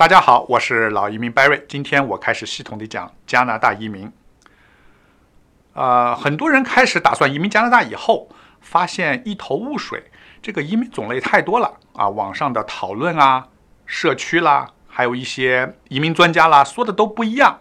大家好，我是老移民 Barry。今天我开始系统的讲加拿大移民。呃，很多人开始打算移民加拿大以后，发现一头雾水，这个移民种类太多了啊！网上的讨论啊、社区啦，还有一些移民专家啦，说的都不一样。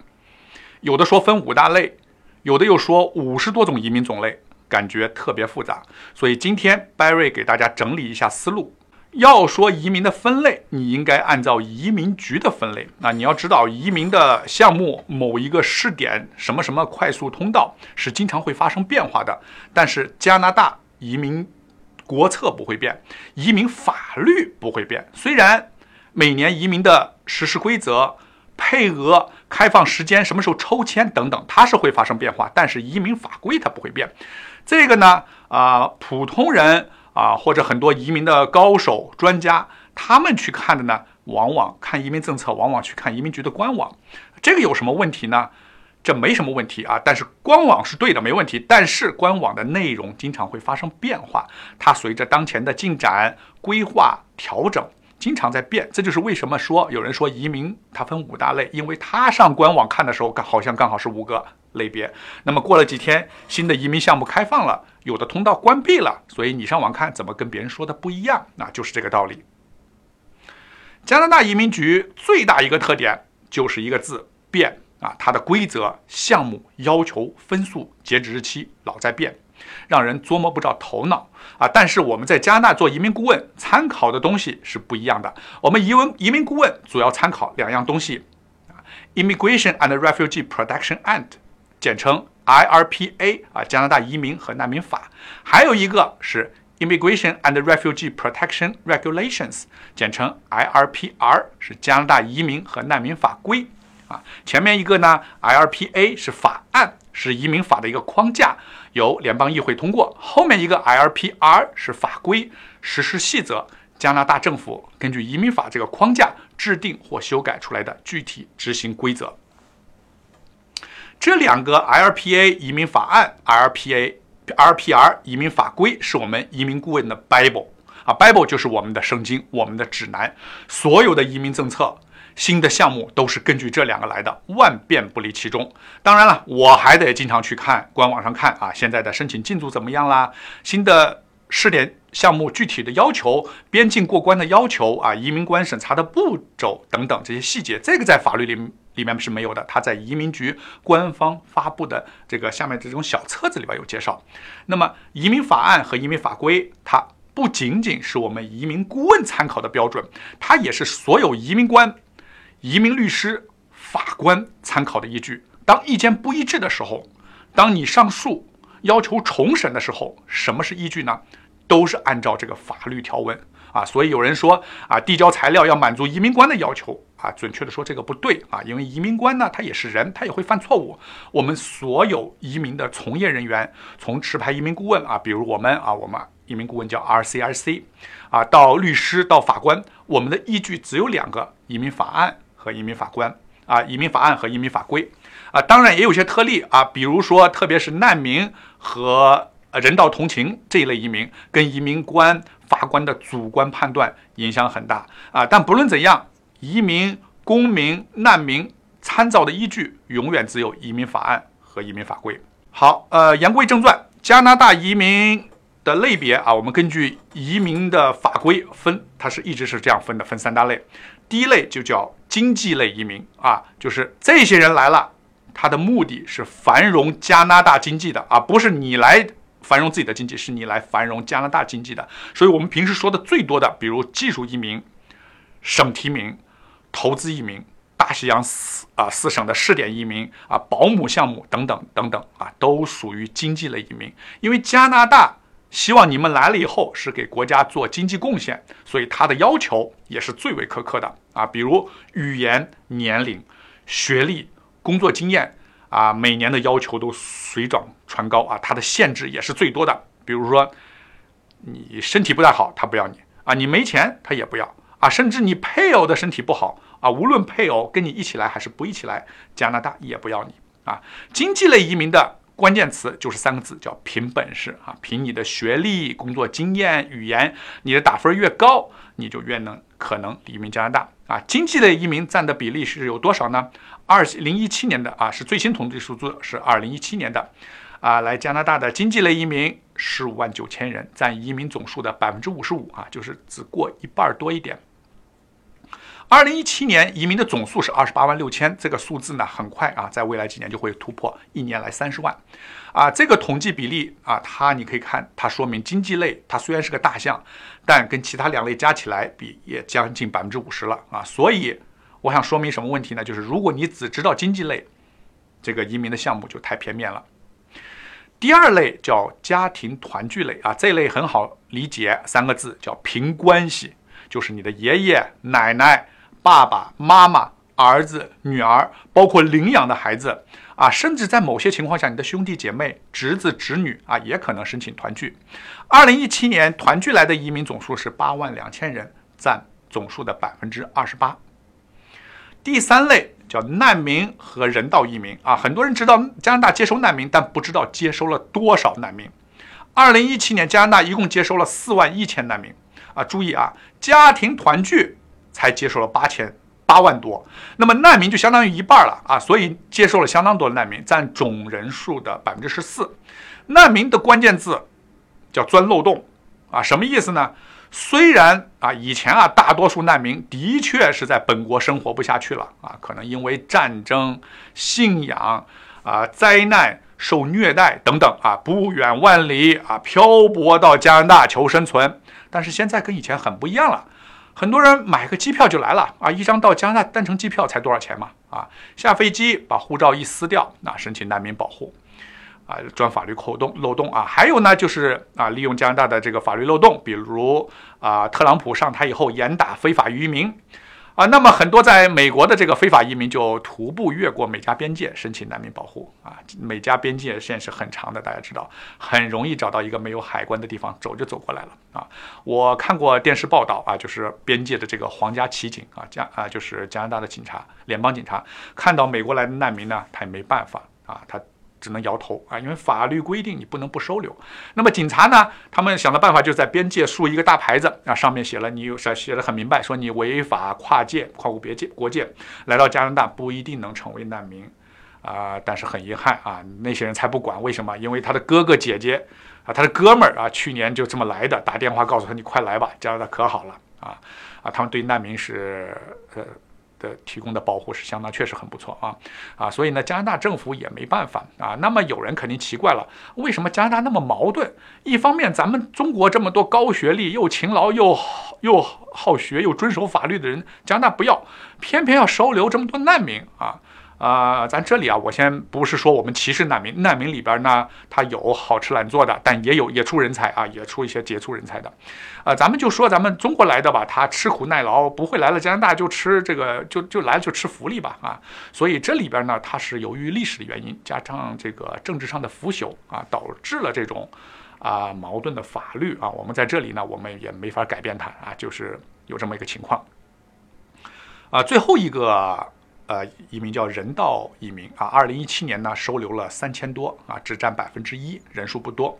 有的说分五大类，有的又说五十多种移民种类，感觉特别复杂。所以今天 Barry 给大家整理一下思路。要说移民的分类，你应该按照移民局的分类。那你要知道，移民的项目某一个试点什么什么快速通道是经常会发生变化的。但是加拿大移民国策不会变，移民法律不会变。虽然每年移民的实施规则、配额、开放时间、什么时候抽签等等，它是会发生变化，但是移民法规它不会变。这个呢，啊，普通人。啊，或者很多移民的高手专家，他们去看的呢，往往看移民政策，往往去看移民局的官网。这个有什么问题呢？这没什么问题啊。但是官网是对的，没问题。但是官网的内容经常会发生变化，它随着当前的进展、规划调整，经常在变。这就是为什么说有人说移民它分五大类，因为他上官网看的时候，好像刚好是五个。类别，那么过了几天，新的移民项目开放了，有的通道关闭了，所以你上网看怎么跟别人说的不一样，那就是这个道理。加拿大移民局最大一个特点就是一个字变啊，它的规则、项目要求、分数、截止日期老在变，让人琢磨不着头脑啊。但是我们在加拿大做移民顾问，参考的东西是不一样的。我们移民移民顾问主要参考两样东西啊，Immigration and Refugee Protection Act。简称 IRPA 啊，加拿大移民和难民法，还有一个是 Immigration and Refugee Protection Regulations，简称 IRPR，是加拿大移民和难民法规啊。前面一个呢，IRPA 是法案，是移民法的一个框架，由联邦议会通过；后面一个 IRPR 是法规实施细则，加拿大政府根据移民法这个框架制定或修改出来的具体执行规则。这两个 LPA 移民法案、LPA、RPR 移民法规是我们移民顾问的 Bible 啊，Bible 就是我们的圣经、我们的指南。所有的移民政策、新的项目都是根据这两个来的，万变不离其中。当然了，我还得经常去看官网上看啊，现在的申请进度怎么样啦？新的试点项目具体的要求、边境过关的要求啊，移民官审查的步骤等等这些细节，这个在法律里。里面是没有的，它在移民局官方发布的这个下面这种小册子里边有介绍。那么，移民法案和移民法规，它不仅仅是我们移民顾问参考的标准，它也是所有移民官、移民律师、法官参考的依据。当意见不一致的时候，当你上诉要求重审的时候，什么是依据呢？都是按照这个法律条文。啊，所以有人说啊，递交材料要满足移民官的要求啊，准确的说这个不对啊，因为移民官呢，他也是人，他也会犯错误。我们所有移民的从业人员，从持牌移民顾问啊，比如我们啊，我们移民顾问叫 RCRC，啊，到律师到法官，我们的依据只有两个：移民法案和移民法官啊，移民法案和移民法规啊，当然也有些特例啊，比如说特别是难民和人道同情这一类移民，跟移民官。法官的主观判断影响很大啊，但不论怎样，移民、公民、难民参照的依据永远只有移民法案和移民法规。好，呃，言归正传，加拿大移民的类别啊，我们根据移民的法规分，它是一直是这样分的，分三大类。第一类就叫经济类移民啊，就是这些人来了，他的目的是繁荣加拿大经济的啊，不是你来。繁荣自己的经济是你来繁荣加拿大经济的，所以我们平时说的最多的，比如技术移民、省提名、投资移民、大西洋四啊四省的试点移民啊、保姆项目等等等等啊，都属于经济类移民。因为加拿大希望你们来了以后是给国家做经济贡献，所以它的要求也是最为苛刻的啊，比如语言、年龄、学历、工作经验。啊，每年的要求都水涨船高啊，它的限制也是最多的。比如说，你身体不太好，他不要你啊；你没钱，他也不要啊；甚至你配偶的身体不好啊，无论配偶跟你一起来还是不一起来，加拿大也不要你啊。经济类移民的关键词就是三个字，叫凭本事啊，凭你的学历、工作经验、语言，你的打分越高，你就越能可能移民加拿大啊，经济类移民占的比例是有多少呢？二零一七年的啊是最新统计数字是二零一七年的，啊来加拿大的经济类移民十五万九千人，占移民总数的百分之五十五啊，就是只过一半多一点。二零一七年移民的总数是二十八万六千，这个数字呢，很快啊，在未来几年就会突破一年来三十万，啊，这个统计比例啊，它你可以看，它说明经济类它虽然是个大项，但跟其他两类加起来比也将近百分之五十了啊，所以我想说明什么问题呢？就是如果你只知道经济类，这个移民的项目就太片面了。第二类叫家庭团聚类啊，这类很好理解，三个字叫凭关系，就是你的爷爷奶奶。爸爸妈妈、儿子、女儿，包括领养的孩子啊，甚至在某些情况下，你的兄弟姐妹、侄子、侄女啊，也可能申请团聚。二零一七年团聚来的移民总数是八万两千人，占总数的百分之二十八。第三类叫难民和人道移民啊，很多人知道加拿大接收难民，但不知道接收了多少难民。二零一七年加拿大一共接收了四万一千难民啊，注意啊，家庭团聚。才接受了八千八万多，那么难民就相当于一半了啊，所以接受了相当多的难民，占总人数的百分之十四。难民的关键字叫钻漏洞啊，什么意思呢？虽然啊，以前啊，大多数难民的确是在本国生活不下去了啊，可能因为战争、信仰啊、灾难、受虐待等等啊，不远万里啊，漂泊到加拿大求生存，但是现在跟以前很不一样了。很多人买个机票就来了啊！一张到加拿大单程机票才多少钱嘛？啊，下飞机把护照一撕掉，那申请难民保护，啊，钻法律漏洞漏洞啊！还有呢，就是啊，利用加拿大的这个法律漏洞，比如啊，特朗普上台以后严打非法移民。啊，那么很多在美国的这个非法移民就徒步越过美加边界申请难民保护啊。美加边界线是很长的，大家知道，很容易找到一个没有海关的地方，走就走过来了啊。我看过电视报道啊，就是边界的这个皇家骑警啊，加啊就是加拿大的警察，联邦警察看到美国来的难民呢，他也没办法啊，他。只能摇头啊，因为法律规定你不能不收留。那么警察呢？他们想的办法就是在边界竖一个大牌子啊，上面写了你有写写的很明白，说你违法跨界跨过别界国界来到加拿大不一定能成为难民啊。但是很遗憾啊，那些人才不管，为什么？因为他的哥哥姐姐啊，他的哥们儿啊，去年就这么来的，打电话告诉他你快来吧，加拿大可好了啊啊，他们对难民是呃。的提供的保护是相当，确实很不错啊啊，所以呢，加拿大政府也没办法啊。那么有人肯定奇怪了，为什么加拿大那么矛盾？一方面，咱们中国这么多高学历、又勤劳又又好学又遵守法律的人，加拿大不要，偏偏要收留这么多难民啊。啊，咱这里啊，我先不是说我们歧视难民，难民里边呢，他有好吃懒做的，但也有也出人才啊，也出一些杰出人才的，啊，咱们就说咱们中国来的吧，他吃苦耐劳，不会来了加拿大就吃这个，就就来了就吃福利吧，啊，所以这里边呢，它是由于历史的原因，加上这个政治上的腐朽啊，导致了这种啊矛盾的法律啊，我们在这里呢，我们也没法改变它啊，就是有这么一个情况，啊，最后一个。呃，移民叫人道移民啊，二零一七年呢收留了三千多啊，只占百分之一，人数不多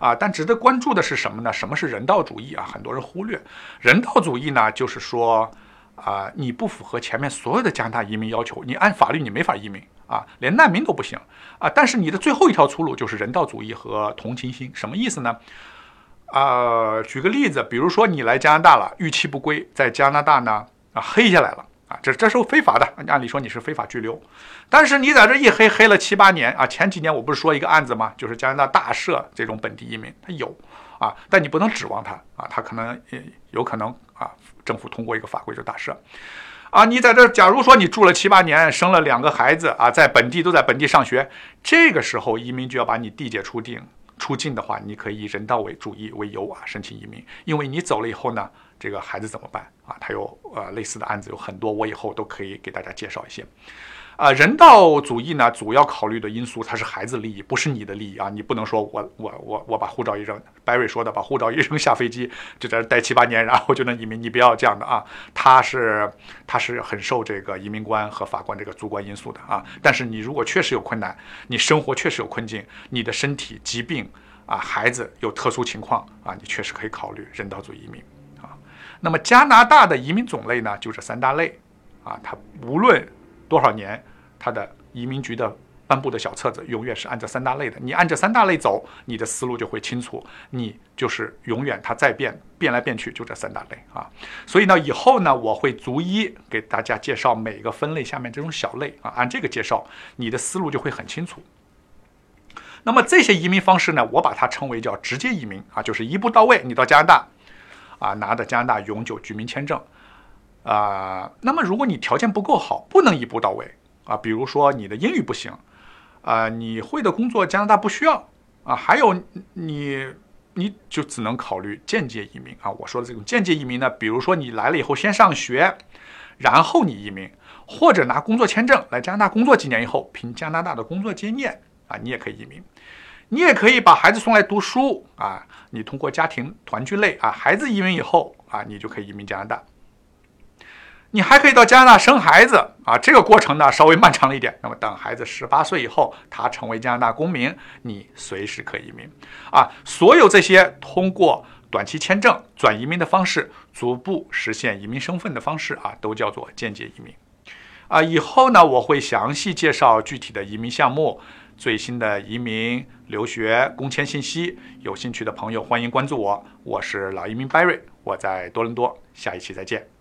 啊。但值得关注的是什么呢？什么是人道主义啊？很多人忽略，人道主义呢，就是说啊，你不符合前面所有的加拿大移民要求，你按法律你没法移民啊，连难民都不行啊。但是你的最后一条出路就是人道主义和同情心，什么意思呢？啊，举个例子，比如说你来加拿大了，逾期不归，在加拿大呢啊黑下来了。啊，这这是非法的，按理说你是非法拘留，但是你在这一黑黑了七八年啊。前几年我不是说一个案子吗？就是加拿大大赦这种本地移民，他有啊，但你不能指望他啊，他可能也有可能啊，政府通过一个法规就大赦啊。你在这，假如说你住了七八年，生了两个孩子啊，在本地都在本地上学，这个时候移民就要把你递解出境出境的话，你可以人道为主义为由啊申请移民，因为你走了以后呢。这个孩子怎么办啊？他有呃类似的案子有很多，我以后都可以给大家介绍一些。啊，人道主义呢，主要考虑的因素它是孩子利益，不是你的利益啊。你不能说我我我我把护照一扔，Barry 说的把护照一扔下飞机就在这待七八年，然后就能移民，你不要这样的啊。他是他是很受这个移民官和法官这个主观因素的啊。但是你如果确实有困难，你生活确实有困境，你的身体疾病啊，孩子有特殊情况啊，你确实可以考虑人道主义移民。那么加拿大的移民种类呢，就这三大类啊，它无论多少年，它的移民局的颁布的小册子永远是按这三大类的。你按这三大类走，你的思路就会清楚。你就是永远它再变变来变去，就这三大类啊。所以呢，以后呢，我会逐一给大家介绍每一个分类下面这种小类啊，按这个介绍，你的思路就会很清楚。那么这些移民方式呢，我把它称为叫直接移民啊，就是一步到位，你到加拿大。啊，拿的加拿大永久居民签证，啊，那么如果你条件不够好，不能一步到位啊，比如说你的英语不行，啊，你会的工作加拿大不需要啊，还有你你就只能考虑间接移民啊。我说的这种间接移民呢，比如说你来了以后先上学，然后你移民，或者拿工作签证来加拿大工作几年以后，凭加拿大的工作经验啊，你也可以移民。你也可以把孩子送来读书啊，你通过家庭团聚类啊，孩子移民以后啊，你就可以移民加拿大。你还可以到加拿大生孩子啊，这个过程呢稍微漫长了一点。那么等孩子十八岁以后，他成为加拿大公民，你随时可以移民啊。所有这些通过短期签证转移民的方式，逐步实现移民身份的方式啊，都叫做间接移民啊。以后呢，我会详细介绍具体的移民项目。最新的移民、留学、工签信息，有兴趣的朋友欢迎关注我。我是老移民 Barry，我在多伦多，下一期再见。